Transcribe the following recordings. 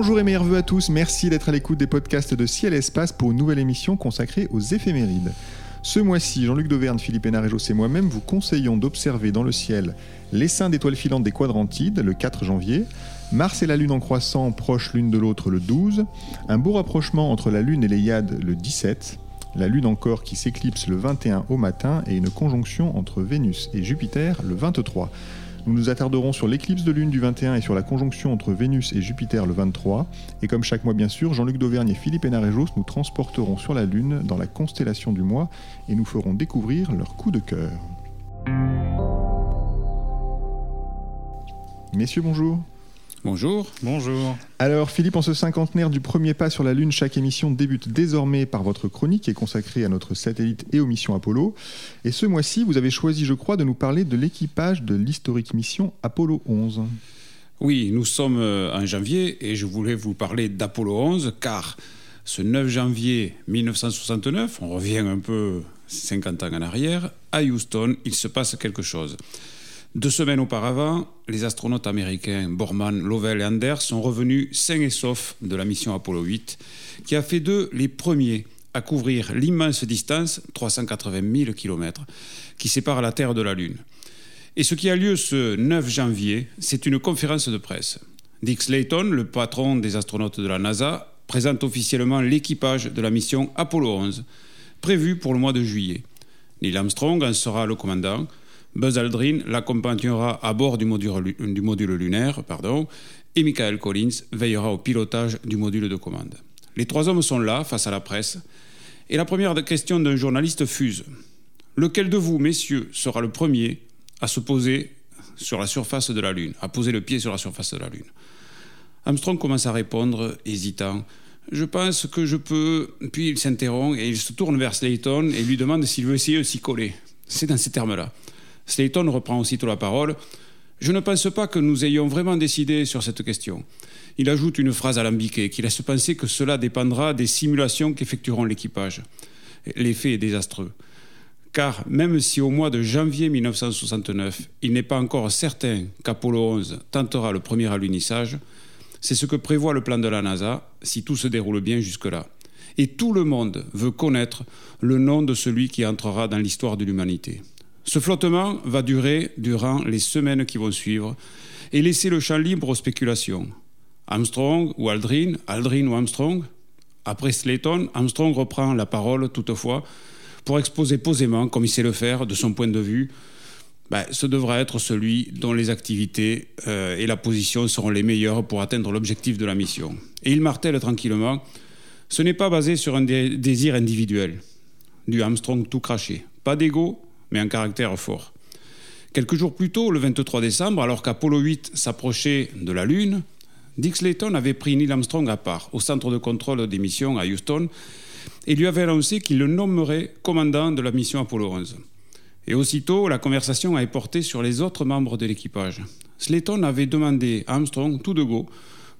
Bonjour et meilleurs vœux à tous, merci d'être à l'écoute des podcasts de Ciel Espace pour une nouvelle émission consacrée aux éphémérides. Ce mois-ci, Jean-Luc Dauvergne, Philippe Hénarejos et moi-même vous conseillons d'observer dans le ciel l'essaim d'étoiles filantes des quadrantides le 4 janvier, Mars et la Lune en croissant proches l'une de l'autre le 12, un beau rapprochement entre la Lune et les Yades le 17, la Lune encore qui s'éclipse le 21 au matin et une conjonction entre Vénus et Jupiter le 23. Nous nous attarderons sur l'éclipse de lune du 21 et sur la conjonction entre Vénus et Jupiter le 23. Et comme chaque mois bien sûr, Jean-Luc Dauvergne et Philippe Hénarejos nous transporteront sur la Lune dans la constellation du mois et nous ferons découvrir leur coup de cœur. Messieurs, bonjour. Bonjour. Bonjour. Alors Philippe, en ce cinquantenaire du premier pas sur la Lune, chaque émission débute désormais par votre chronique qui est consacrée à notre satellite et aux missions Apollo. Et ce mois-ci, vous avez choisi, je crois, de nous parler de l'équipage de l'historique mission Apollo 11. Oui, nous sommes euh, en janvier et je voulais vous parler d'Apollo 11 car ce 9 janvier 1969, on revient un peu 50 ans en arrière, à Houston, il se passe quelque chose. Deux semaines auparavant, les astronautes américains Borman, Lovell et Anders sont revenus sains et saufs de la mission Apollo 8, qui a fait d'eux les premiers à couvrir l'immense distance, 380 000 km, qui sépare la Terre de la Lune. Et ce qui a lieu ce 9 janvier, c'est une conférence de presse. Dick Slayton, le patron des astronautes de la NASA, présente officiellement l'équipage de la mission Apollo 11, prévue pour le mois de juillet. Neil Armstrong en sera le commandant, Buzz Aldrin l'accompagnera à bord du module, du module lunaire pardon, et Michael Collins veillera au pilotage du module de commande. Les trois hommes sont là, face à la presse, et la première question d'un journaliste fuse. Lequel de vous, messieurs, sera le premier à se poser sur la surface de la Lune, à poser le pied sur la surface de la Lune? Armstrong commence à répondre, hésitant. Je pense que je peux. Puis il s'interrompt et il se tourne vers Slayton et lui demande s'il veut essayer de s'y coller. C'est dans ces termes-là. Slayton reprend aussitôt la parole. Je ne pense pas que nous ayons vraiment décidé sur cette question. Il ajoute une phrase alambiquée qui laisse penser que cela dépendra des simulations qu'effectueront l'équipage. L'effet est désastreux. Car même si au mois de janvier 1969, il n'est pas encore certain qu'Apollo 11 tentera le premier alunissage, c'est ce que prévoit le plan de la NASA si tout se déroule bien jusque-là. Et tout le monde veut connaître le nom de celui qui entrera dans l'histoire de l'humanité. Ce flottement va durer durant les semaines qui vont suivre et laisser le champ libre aux spéculations. Armstrong ou Aldrin, Aldrin ou Armstrong Après Slayton, Armstrong reprend la parole toutefois pour exposer posément, comme il sait le faire, de son point de vue, ben, ce devra être celui dont les activités euh, et la position seront les meilleures pour atteindre l'objectif de la mission. Et il martèle tranquillement, ce n'est pas basé sur un désir individuel, du Armstrong tout craché. Pas d'ego, mais un caractère fort. Quelques jours plus tôt, le 23 décembre, alors qu'Apollo 8 s'approchait de la Lune, Dick Slayton avait pris Neil Armstrong à part au centre de contrôle des missions à Houston et lui avait annoncé qu'il le nommerait commandant de la mission Apollo 11. Et aussitôt, la conversation a porté sur les autres membres de l'équipage. Slayton avait demandé à Armstrong, tout de go,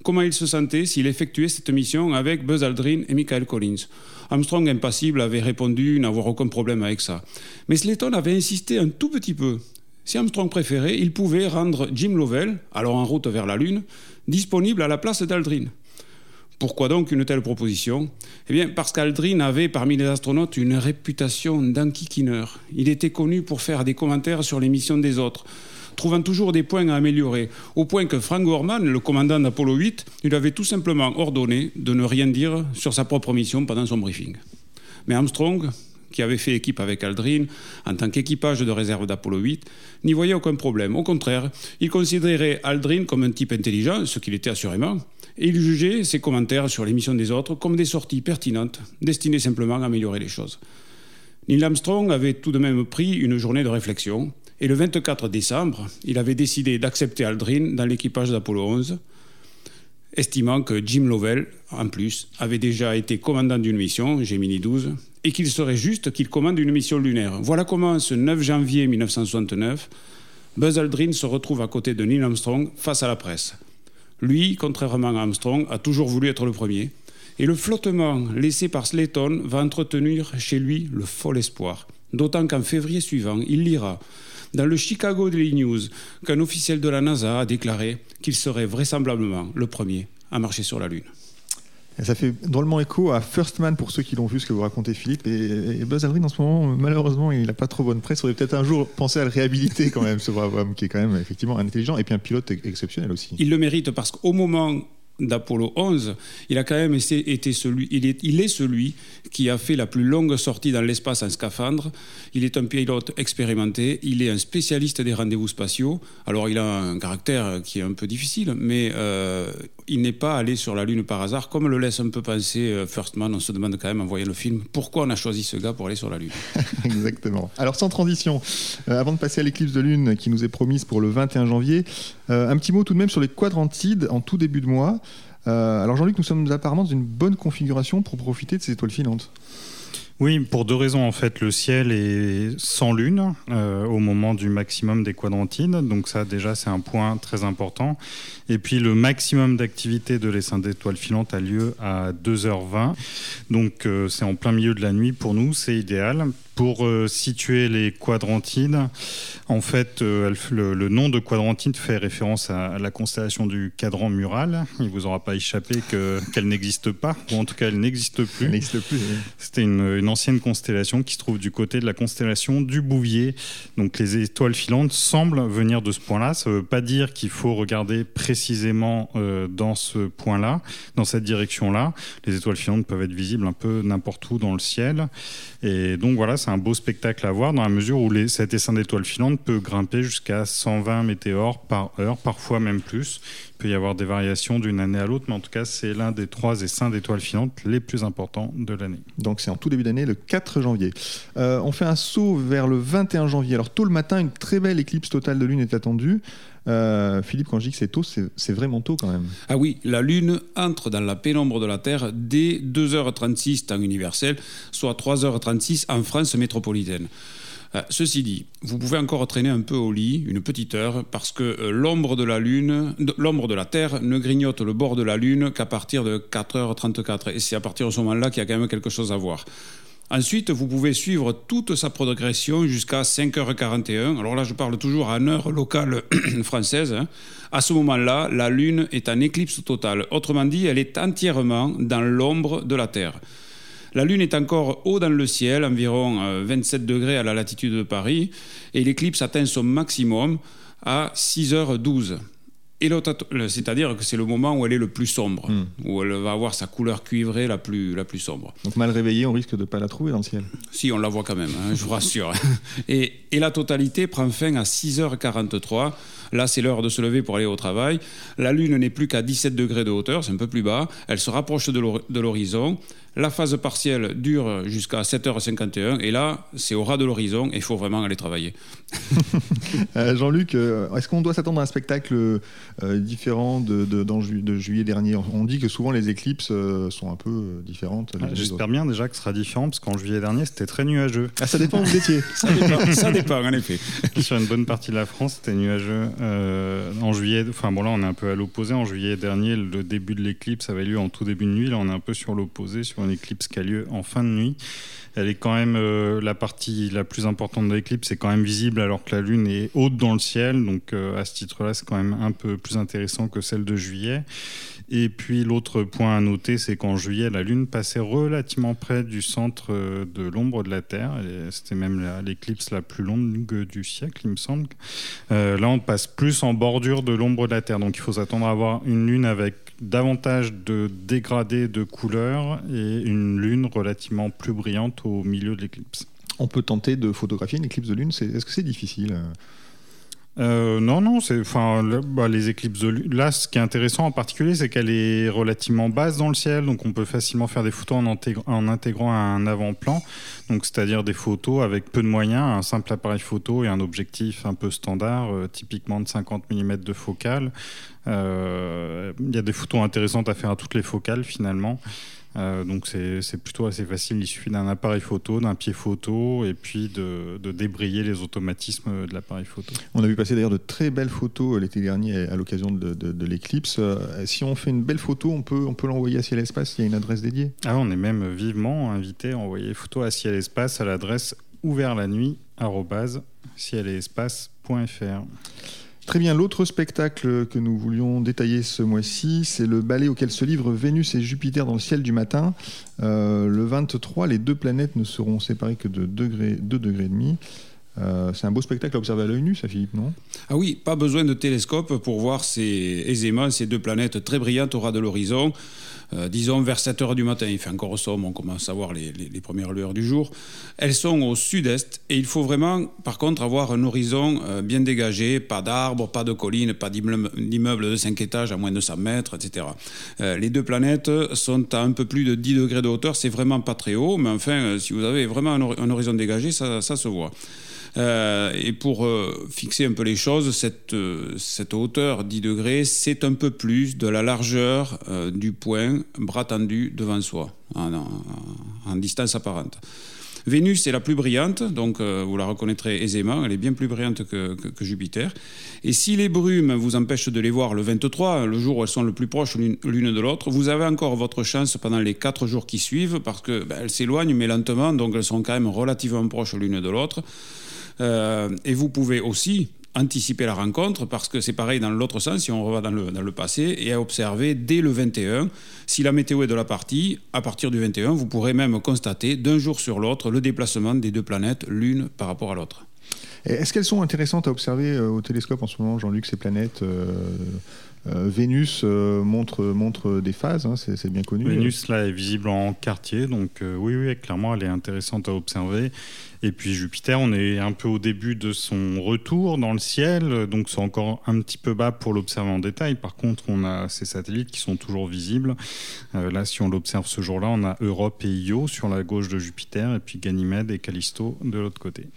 comment il se sentait s'il effectuait cette mission avec Buzz Aldrin et Michael Collins. Armstrong, impassible, avait répondu n'avoir aucun problème avec ça. Mais Slayton avait insisté un tout petit peu. Si Armstrong préférait, il pouvait rendre Jim Lovell, alors en route vers la Lune, disponible à la place d'Aldrin. Pourquoi donc une telle proposition? Eh bien, parce qu'Aldrin avait parmi les astronautes une réputation d'enquiquineur. Il était connu pour faire des commentaires sur les missions des autres, trouvant toujours des points à améliorer, au point que Frank Gorman, le commandant d'Apollo 8, lui avait tout simplement ordonné de ne rien dire sur sa propre mission pendant son briefing. Mais Armstrong, qui avait fait équipe avec Aldrin en tant qu'équipage de réserve d'Apollo 8, n'y voyait aucun problème. Au contraire, il considérait Aldrin comme un type intelligent, ce qu'il était assurément, et il jugeait ses commentaires sur les missions des autres comme des sorties pertinentes, destinées simplement à améliorer les choses. Neil Armstrong avait tout de même pris une journée de réflexion, Et le 24 décembre, il avait décidé d'accepter Aldrin dans l'équipage d'Apollo 11, estimant que Jim Lovell, en plus, avait déjà été commandant d'une mission, Gemini 12, et qu'il serait juste qu'il commande une mission lunaire. Voilà comment, ce 9 janvier 1969, Buzz Aldrin se retrouve à côté de Neil Armstrong face à la presse. Lui, contrairement à Armstrong, a toujours voulu être le premier. Et le flottement laissé par Slayton va entretenir chez lui le fol espoir. D'autant qu'en février suivant, il lira dans le Chicago Daily News qu'un officiel de la NASA a déclaré qu'il serait vraisemblablement le premier à marcher sur la Lune. Ça fait drôlement écho à First Man pour ceux qui l'ont vu, ce que vous racontez Philippe. Et, Buzz Aldrin en ce moment, malheureusement, il n'a pas trop bonne presse. Il faudrait peut-être un jour penser à le réhabiliter quand même, ce brave homme qui est quand même effectivement intelligent et puis un pilote exceptionnel aussi. Il le mérite parce qu'au moment d'Apollo 11, il a quand même été celui, il est, il est, celui qui a fait la plus longue sortie dans l'espace en scaphandre. Il est un pilote expérimenté, il est un spécialiste des rendez-vous spatiaux. Alors il a un caractère qui est un peu difficile, mais euh, il n'est pas allé sur la Lune par hasard, comme le laisse un peu penser euh, First Man. On se demande quand même en voyant le film pourquoi on a choisi ce gars pour aller sur la Lune. Exactement. Alors sans transition, euh, avant de passer à l'éclipse de Lune qui nous est promise pour le 21 janvier, un petit mot tout de même sur les quadrantides en tout début de mois. Euh, alors Jean-Luc, nous sommes apparemment dans une bonne configuration pour profiter de ces étoiles filantes. Oui, pour deux raisons en fait. Le ciel est sans lune euh, au moment du maximum des quadrantides, donc ça déjà c'est un point très important. Et puis le maximum d'activité de l'essaim d'étoiles filantes a lieu à 2h20, donc euh, c'est en plein milieu de la nuit pour nous, c'est idéal. Pour euh, situer les quadrantides, en fait, euh, le, nom de quadrantide fait référence à, la constellation du cadran mural. Il vous aura pas échappé qu'elle n'existe pas, ou en tout cas elle n'existe plus. Elle n'existe plus. C'était une, ancienne constellation qui se trouve du côté de la constellation du Bouvier. Donc les étoiles filantes semblent venir de ce point-là. Ça ne veut pas dire qu'il faut regarder précisément euh, dans ce point-là, dans cette direction-là. Les étoiles filantes peuvent être visibles un peu n'importe où dans le ciel. Et donc voilà, c'est un beau spectacle à voir dans la mesure où cet essaim d'étoiles filantes peut grimper jusqu'à 120 météores par heure, parfois même plus. Il peut y avoir des variations d'une année à l'autre, mais en tout cas, c'est l'un des trois essaims d'étoiles filantes les plus importants de l'année. Donc c'est en tout début d'année, le 4 janvier. Euh, on fait un saut vers le 21 janvier. Alors tôt le matin, une très belle éclipse totale de lune est attendue. Euh, Philippe, quand je dis que c'est tôt, c'est vraiment tôt quand même. Ah oui, la Lune entre dans la pénombre de la Terre dès 2h36 temps universel, soit 3h36 en France métropolitaine. Euh, ceci dit, vous pouvez encore traîner un peu au lit, une petite heure, parce que euh, l'ombre de la Lune, l'ombre de la Terre ne grignote le bord de la Lune qu'à partir de 4h34. Et c'est à partir de ce moment-là qu'il y a quand même quelque chose à voir. Ensuite, vous pouvez suivre toute sa progression jusqu'à 5h41. Alors là, je parle toujours en heure locale française. Hein. À ce moment-là, la Lune est en éclipse totale. Autrement dit, elle est entièrement dans l'ombre de la Terre. La Lune est encore haut dans le ciel, environ 27 euh, degrés à la latitude de Paris, et l'éclipse atteint son maximum à 6h12 c'est-à-dire que c'est le moment où elle est le plus sombre, hmm. où elle va avoir sa couleur cuivrée la plus, la plus sombre. Donc mal réveillée, on risque de ne pas la trouver dans le ciel. Si, on la voit quand même, hein, je vous rassure. et, et, la totalité prend fin à 6h43. Là, c'est l'heure de se lever pour aller au travail. La Lune n'est plus qu'à 17 degrés de hauteur, c'est un peu plus bas. Elle se rapproche de l'horizon. La phase partielle dure jusqu'à 7h51 et là, c'est au ras de l'horizon et il faut vraiment aller travailler. Euh, Jean-Luc, euh, est-ce qu'on doit s'attendre à un spectacle euh, différent de, de, juillet dernier? On dit que souvent les éclipses sont un peu différentes. J'espère bien déjà que ce sera différent parce qu'en juillet dernier, c'était très nuageux. Ah, ça dépend où vous étiez. ça, dépend, ça dépend, en effet. Sur une bonne partie de la France, c'était nuageux. En juillet, enfin bon là, on est un peu à l'opposé. En juillet dernier, le début de l'éclipse avait lieu en tout début de nuit. Là, on est un peu sur l'opposé, sur une éclipse qui a lieu en fin de nuit. Elle est quand même euh, la partie la plus importante de l'éclipse, est quand même visible alors que la Lune est haute dans le ciel. Donc euh, à ce titre-là, c'est quand même un peu plus intéressant que celle de juillet. Et puis l'autre point à noter, c'est qu'en juillet, la Lune passait relativement près du centre euh, de l'ombre de la Terre. C'était même l'éclipse la, plus longue du siècle, il me semble. là, on passe plus en bordure de l'ombre de la Terre. Donc il faut s'attendre à avoir une Lune avec davantage de dégradés de couleurs et une lune relativement plus brillante au milieu de l'éclipse. On peut tenter de photographier une éclipse de lune, est-ce que c'est difficile? Euh, non, non, c'est, enfin, bah, les éclipses de. Là, ce qui est intéressant en particulier, c'est qu'elle est relativement basse dans le ciel, donc on peut facilement faire des photos en, intégrant un avant-plan, donc c'est-à-dire des photos avec peu de moyens, un simple appareil photo et un objectif un peu standard, euh, typiquement de 50 mm de focale. Euh, il y a des photos intéressantes à faire à toutes les focales finalement. Euh, donc c'est plutôt assez facile. Il suffit d'un appareil photo, d'un pied photo, et puis de, débrayer les automatismes de l'appareil photo. On a vu passer d'ailleurs de très belles photos euh, l'été dernier à l'occasion de, l'éclipse. Euh, si on fait une belle photo, on peut, on peut l'envoyer à Ciel Espace. Il y a une adresse dédiée? Ah, on est même vivement invité à envoyer photo à Ciel Espace à l'adresse ouvert la nuit Très bien, l'autre spectacle que nous voulions détailler ce mois-ci, c'est le ballet auquel se livrent Vénus et Jupiter dans le ciel du matin. Euh, le 23, les deux planètes ne seront séparées que de 2 degrés, et demi. Euh, c'est un beau spectacle à observer à l'œil nu, ça, Philippe, non? Ah oui, pas besoin de télescope pour voir ces, aisément ces deux planètes très brillantes au ras de l'horizon. Euh, disons vers 7 heures du matin, il fait encore sombre, on commence à voir les, premières lueurs du jour. Elles sont au sud-est et il faut vraiment, par contre, avoir un horizon euh, bien dégagé, pas d'arbres, pas de collines, pas d'immeubles de 5 étages à moins de 100 mètres, etc. Euh, les deux planètes sont à un peu plus de 10 degrés de hauteur, c'est vraiment pas très haut, mais enfin, si vous avez vraiment un, horizon dégagé, ça se voit. Euh, et pour euh, fixer un peu les choses, cette, euh, cette hauteur 10 degrés, c'est un peu plus de la largeur du point bras tendu devant soi, en, distance apparente. Vénus est la plus brillante, donc vous la reconnaîtrez aisément, elle est bien plus brillante que, Jupiter. Et si les brumes vous empêchent de les voir le 23, le jour où elles sont le plus proches l'une de l'autre, vous avez encore votre chance pendant les 4 jours qui suivent, parce qu'elles ben, s'éloignent mais lentement, donc elles sont quand même relativement proches l'une de l'autre. Euh, et vous pouvez aussi anticiper la rencontre parce que c'est pareil dans l'autre sens si on revient dans le, passé et à observer dès le 21 si la météo est de la partie à partir du 21 vous pourrez même constater d'un jour sur l'autre le déplacement des deux planètes l'une par rapport à l'autre. Est-ce qu'elles sont intéressantes à observer euh, au télescope en ce moment Jean-Luc ces planètes euh, Vénus montre, montre des phases, hein, c'est bien connu. Vénus, là, est visible en quartier, donc oui, oui, clairement, elle est intéressante à observer. Et puis Jupiter, on est un peu au début de son retour dans le ciel, donc c'est encore un petit peu bas pour l'observer en détail. Par contre, on a ces satellites qui sont toujours visibles. Euh, là, si on l'observe ce jour-là, on a Europe et Io sur la gauche de Jupiter, et puis Ganymède et Callisto de l'autre côté.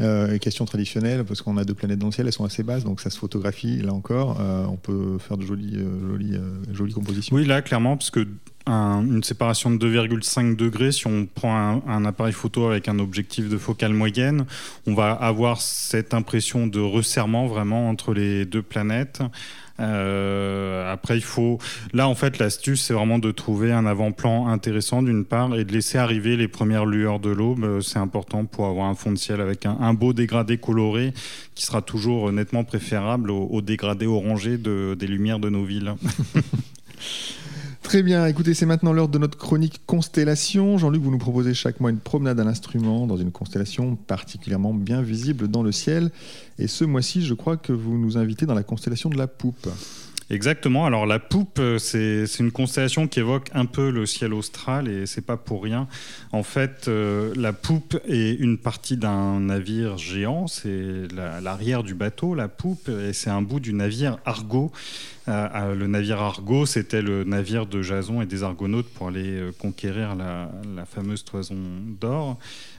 Euh, question traditionnelle, parce qu'on a deux planètes dans le ciel, elles sont assez basses, donc ça se photographie là encore. Euh, on peut faire de jolies, jolies, jolies compositions. Oui, là, clairement, parce que une séparation de 2,5 degrés, si on prend un, appareil photo avec un objectif de focale moyenne, on va avoir cette impression de resserrement vraiment entre les deux planètes. Euh, après, il faut. Là, en fait, l'astuce, c'est vraiment de trouver un avant-plan intéressant d'une part et de laisser arriver les premières lueurs de l'aube. C'est important pour avoir un fond de ciel avec un, beau dégradé coloré qui sera toujours nettement préférable au, au dégradé orangé de, des lumières de nos villes. Très bien, écoutez, c'est maintenant l'heure de notre chronique Constellation. Jean-Luc, vous nous proposez chaque mois une promenade à l'instrument dans une constellation particulièrement bien visible dans le ciel. Et ce mois-ci, je crois que vous nous invitez dans la constellation de la Poupe. Exactement. Alors la poupe, euh, c'est une constellation qui évoque un peu le ciel austral et c'est pas pour rien. En fait, euh, la poupe est une partie d'un navire géant. C'est l'arrière du bateau, la poupe, et c'est un bout du navire Argo. Euh, le navire Argo, c'était le navire de Jason et des Argonautes pour aller conquérir la, la fameuse toison d'or.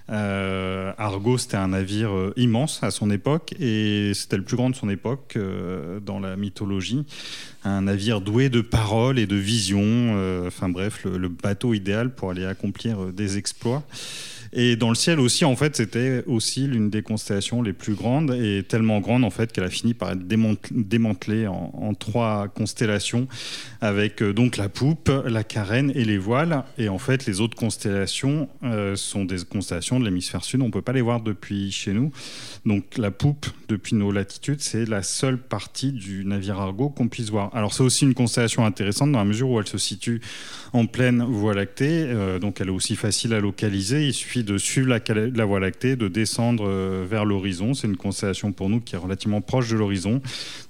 Euh, Argo, c'était un navire euh, immense à son époque et c'était le plus grand de son époque euh, dans la mythologie. Un navire doué de paroles et de visions. enfin bref, le, bateau idéal pour aller accomplir des exploits. Et dans le ciel aussi, en fait, c'était aussi l'une des constellations les plus grandes et tellement grande en fait qu'elle a fini par être démantelée en, trois constellations avec euh, donc la poupe, la carène et les voiles. Et en fait, les autres constellations euh, sont des constellations de l'hémisphère sud. On peut pas les voir depuis chez nous. Donc la poupe, depuis nos latitudes, c'est la seule partie du navire Argo qu'on puisse voir. Alors c'est aussi une constellation intéressante dans la mesure où elle se situe en pleine Voie lactée, euh, donc elle est aussi facile à localiser. Il suffit de suivre la, Voie lactée, de descendre vers l'horizon. C'est une constellation pour nous qui est relativement proche de l'horizon.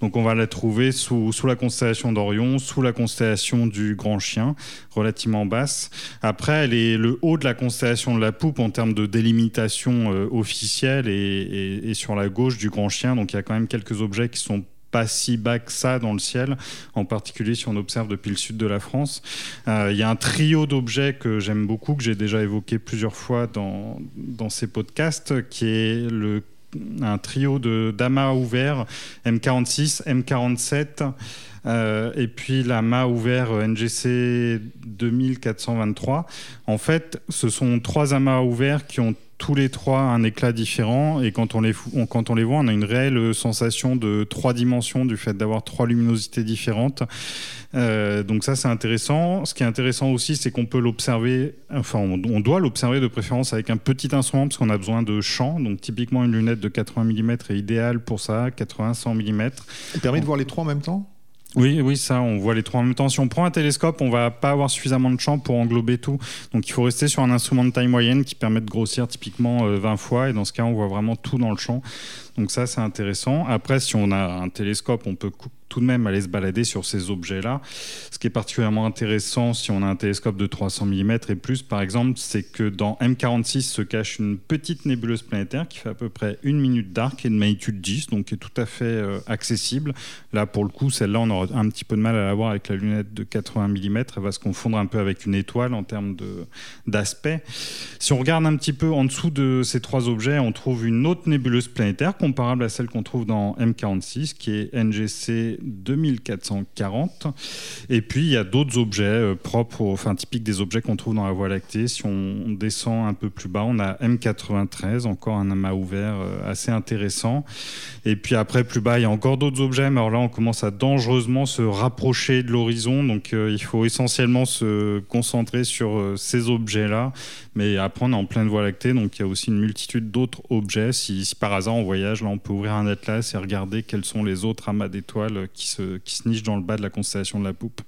Donc on va la trouver sous, la constellation d'Orion, sous la constellation du Grand Chien, relativement basse. Après, elle est le haut de la constellation de la Poupe en termes de délimitation officielle et, et sur la gauche du Grand Chien. Donc il y a quand même quelques objets qui sont pas si bas que ça dans le ciel, en particulier si on observe depuis le sud de la France. Euh, il y a un trio d'objets que j'aime beaucoup, que j'ai déjà évoqué plusieurs fois dans, dans ces podcasts, qui est le un trio de d'amas ouverts M46, M47 euh, et puis la mât ouvert NGC 2423. En fait, ce sont trois amas ouverts qui ont tous les trois un éclat différent et quand on les, quand on les voit, on a une réelle sensation de trois dimensions du fait d'avoir trois luminosités différentes. Euh, donc ça, c'est intéressant. Ce qui est intéressant aussi, c'est qu'on peut l'observer, enfin, on, doit l'observer de préférence avec un petit instrument parce qu'on a besoin de champ. Donc typiquement, une lunette de 80 mm est idéale pour ça, 80-100 mm. Elle permet de voir les trois en même temps? Oui, oui, ça, on voit les trois en même temps. Si on prend un télescope, on va pas avoir suffisamment de champ pour englober tout. Donc il faut rester sur un instrument de taille moyenne qui permet de grossir typiquement 20 euh, fois. Et dans ce cas, on voit vraiment tout dans le champ. Donc ça, c'est intéressant. Après, si on a un télescope, on peut tout de même aller se balader sur ces objets-là. Ce qui est particulièrement intéressant si on a un télescope de 300 mm et plus, par exemple, c'est que dans M46 se cache une petite nébuleuse planétaire qui fait à peu près une minute d'arc et de magnitude 10, donc qui est tout à fait euh, accessible. Là, pour le coup, celle-là, on aura un petit peu de mal à la voir avec la lunette de 80 mm. Elle va se confondre un peu avec une étoile en termes d'aspect. Si on regarde un petit peu en dessous de ces trois objets, on trouve une autre nébuleuse planétaire comparable à celle qu'on trouve dans M46, qui est NGC 2440. Et puis, il y a d'autres objets euh, propres, enfin typiques des objets qu'on trouve dans la Voie lactée. Si on descend un peu plus bas, on a M93, encore un amas ouvert euh, assez intéressant. Et puis après, plus bas, il y a encore d'autres objets, mais alors là, on commence à dangereusement se rapprocher de l'horizon. Donc, euh, il faut essentiellement se concentrer sur ces objets-là. Mais après, on est en pleine Voie lactée, donc il y a aussi une multitude d'autres objets. Si, si, par hasard on voyage, là, on peut ouvrir un atlas et regarder quels sont les autres amas d'étoiles qui se, qui se nichent dans le bas de la constellation de la poupe.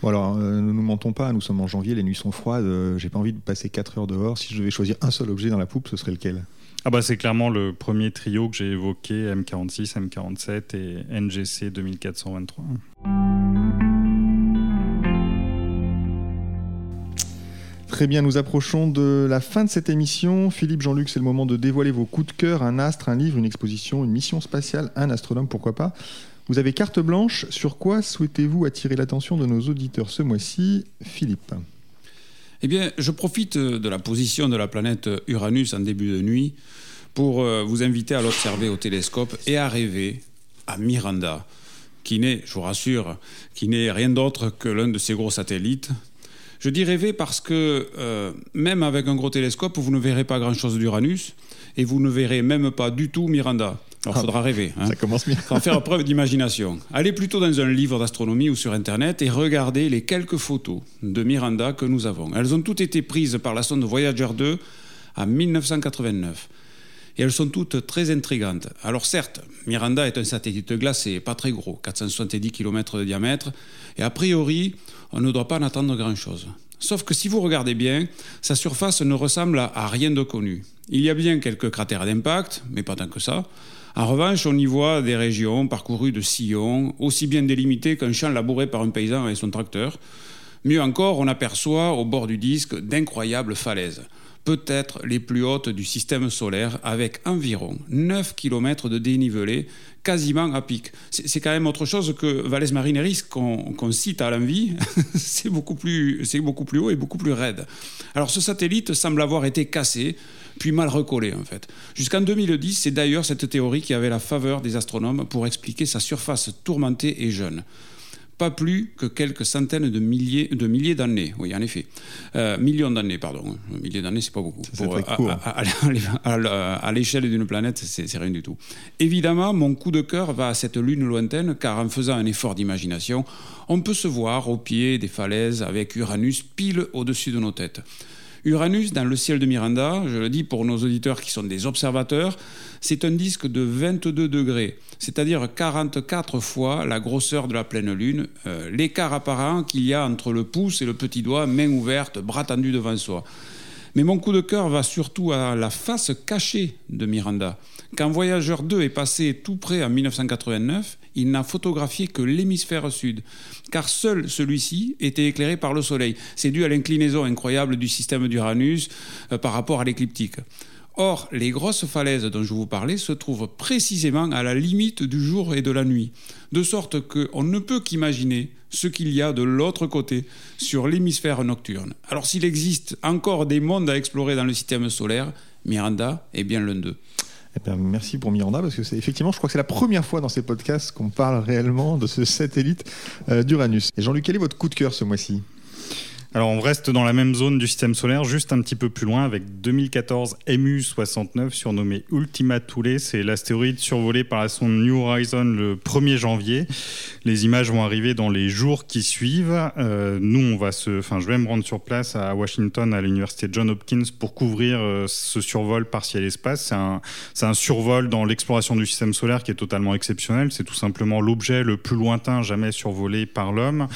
Bon alors, euh, ne nous mentons pas, nous sommes en janvier, les nuits sont froides, euh, j'ai pas envie de passer 4 heures dehors. Si je devais choisir un seul objet dans la poupe, ce serait lequel? Ah bah c'est clairement le premier trio que j'ai évoqué, M46, M47 et NGC 2423. Très bien, nous approchons de la fin de cette émission. Philippe, Jean-Luc, c'est le moment de dévoiler vos coups de cœur, un astre, un livre, une exposition, une mission spatiale, un astronome, pourquoi pas. Vous avez carte blanche. Sur quoi souhaitez-vous attirer l'attention de nos auditeurs ce mois-ci Philippe? Eh bien, je profite de la position de la planète Uranus en début de nuit pour euh, vous inviter à l'observer au télescope et à rêver à Miranda, qui n'est, je vous rassure, qui n'est rien d'autre que l'un de ces gros satellites. Je dis rêver parce que euh, même avec un gros télescope, vous ne verrez pas grand-chose d'Uranus et vous ne verrez même pas du tout Miranda. Alors, il ah, faudra rêver. Hein. Ça commence bien. Il faire preuve d'imagination. Allez plutôt dans un livre d'astronomie ou sur Internet et regardez les quelques photos de Miranda que nous avons. Elles ont toutes été prises par la sonde Voyager 2 en 1989. Et elles sont toutes très intrigantes. Alors certes, Miranda est un satellite glacé, pas très gros, 470 km de diamètre, et a priori, on ne doit pas en attendre grand-chose. Sauf que si vous regardez bien, sa surface ne ressemble à rien de connu. Il y a bien quelques cratères d'impact, mais pas tant que ça. En revanche, on y voit des régions parcourues de sillons, aussi bien délimitées qu'un champ labouré par un paysan avec son tracteur. Mieux encore, on aperçoit au bord du disque d'incroyables falaises, peut-être les plus hautes du système solaire, avec environ 9 km de dénivelé, quasiment à pic. C'est quand même autre chose que Valles Marineris qu'on cite à l'envie. c'est beaucoup, beaucoup plus haut et beaucoup plus raide. Alors ce satellite semble avoir été cassé puis mal recollé en fait. Jusqu'en 2010, c'est d'ailleurs cette théorie qui avait la faveur des astronomes pour expliquer sa surface tourmentée et jeune. Pas plus que quelques centaines de milliers, de milliers d'années, oui en effet. Euh, millions d'années, pardon. Milliers d'années, c'est pas beaucoup. Pour, à, l'échelle d'une planète, c'est rien du tout. Évidemment, mon coup de cœur va à cette lune lointaine, car en faisant un effort d'imagination, on peut se voir au pied des falaises avec Uranus pile au-dessus de nos têtes. Uranus, dans le ciel de Miranda, je le dis pour nos auditeurs qui sont des observateurs, c'est un disque de 22 degrés, c'est-à-dire 44 fois la grosseur de la pleine lune, euh, l'écart apparent qu'il y a entre le pouce et le petit doigt, main ouverte, bras tendu devant soi. Mais mon coup de cœur va surtout à la face cachée de Miranda. Quand Voyageur 2 est passé tout près en 1989, il n'a photographié que l'hémisphère sud, car seul celui-ci était éclairé par le Soleil. C'est dû à l'inclinaison incroyable du système d'Uranus euh, par rapport à l'écliptique. Or, les grosses falaises dont je vous parlais se trouvent précisément à la limite du jour et de la nuit, de sorte qu'on ne peut qu'imaginer ce qu'il y a de l'autre côté, sur l'hémisphère nocturne. Alors s'il existe encore des mondes à explorer dans le système solaire, Miranda est bien l'un d'eux. Eh merci pour Miranda, parce que c'est effectivement, je crois que c'est la première fois dans ces podcasts qu'on parle réellement de ce satellite euh, d'Uranus. Et Jean-Luc, quel est votre coup de cœur ce mois-ci? Alors on reste dans la même zone du système solaire, juste un petit peu plus loin, avec 2014 MU69, surnommé Ultima Thule. C'est l'astéroïde survolé par la sonde New Horizon le 1er janvier. Les images vont arriver dans les jours qui suivent. Euh, nous, on va se, enfin, je vais me rendre sur place à Washington, à l'université John Hopkins, pour couvrir euh, ce survol partiel espace. C'est un, c'est un survol dans l'exploration du système solaire qui est totalement exceptionnel. C'est tout simplement l'objet le plus lointain jamais survolé par l'homme,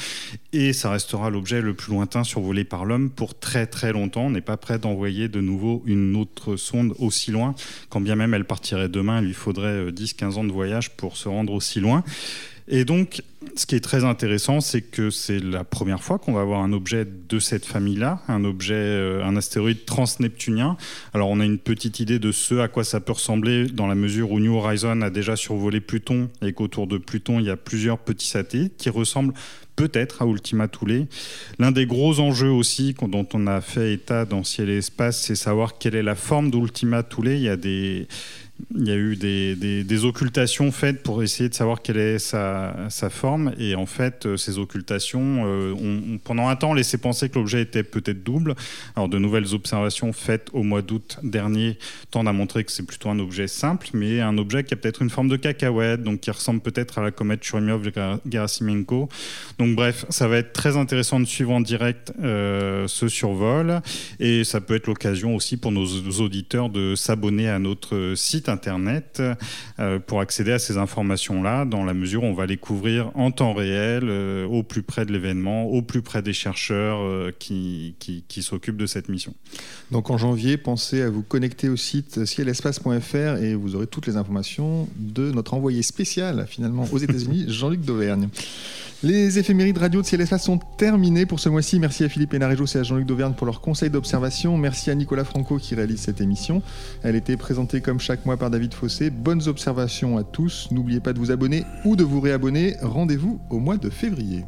et ça restera l'objet le plus lointain survolé par l'homme pour très très longtemps. On n'est pas prêt d'envoyer de nouveau une autre sonde aussi loin. Quand bien même elle partirait demain, il lui faudrait 10-15 euh, ans de voyage pour se rendre aussi loin. Et donc, ce qui est très intéressant, c'est que c'est la première fois qu'on va avoir un objet de cette famille-là, un objet, euh, un astéroïde transneptunien. Alors, on a une petite idée de ce à quoi ça peut ressembler dans la mesure où New Horizon a déjà survolé Pluton et qu'autour de Pluton, il y a plusieurs petits satellites qui ressemblent peut-être à Ultima Thule. L'un des gros enjeux aussi dont on a fait état dans Ciel et Espace, c'est savoir quelle est la forme d'Ultima Thule. Il y a des il y a eu des, occultations faites pour essayer de savoir quelle est sa, forme. Et en fait, euh, ces occultations euh, ont, pendant un temps laissé penser que l'objet était peut-être double. Alors, de nouvelles observations faites au mois d'août dernier tendent à montrer que c'est plutôt un objet simple, mais un objet qui a peut-être une forme de cacahuète, donc qui ressemble peut-être à la comète Churyumov-Gerasimenko. Donc, bref, ça va être très intéressant de suivre en direct euh, ce survol. Et ça peut être l'occasion aussi pour nos auditeurs de s'abonner à notre site internet euh, pour accéder à ces informations-là, dans la mesure où on va les couvrir en temps réel, euh, au plus près de l'événement, au plus près des chercheurs euh, qui, qui, s'occupent de cette mission. Donc en janvier, pensez à vous connecter au site cielespace.fr et vous aurez toutes les informations de notre envoyé spécial finalement aux États-Unis, Jean-Luc Dauvergne. Les éphémérides radio de Ciel Espace sont terminées pour ce mois-ci. Merci à Philippe Hénaréjos et à Jean-Luc Dauvergne pour leurs conseils d'observation. Merci à Nicolas Franco qui réalise cette émission. Elle était présentée comme chaque mois par David Fossé. Bonnes observations à tous. N'oubliez pas de vous abonner ou de vous réabonner. Rendez-vous au mois de février.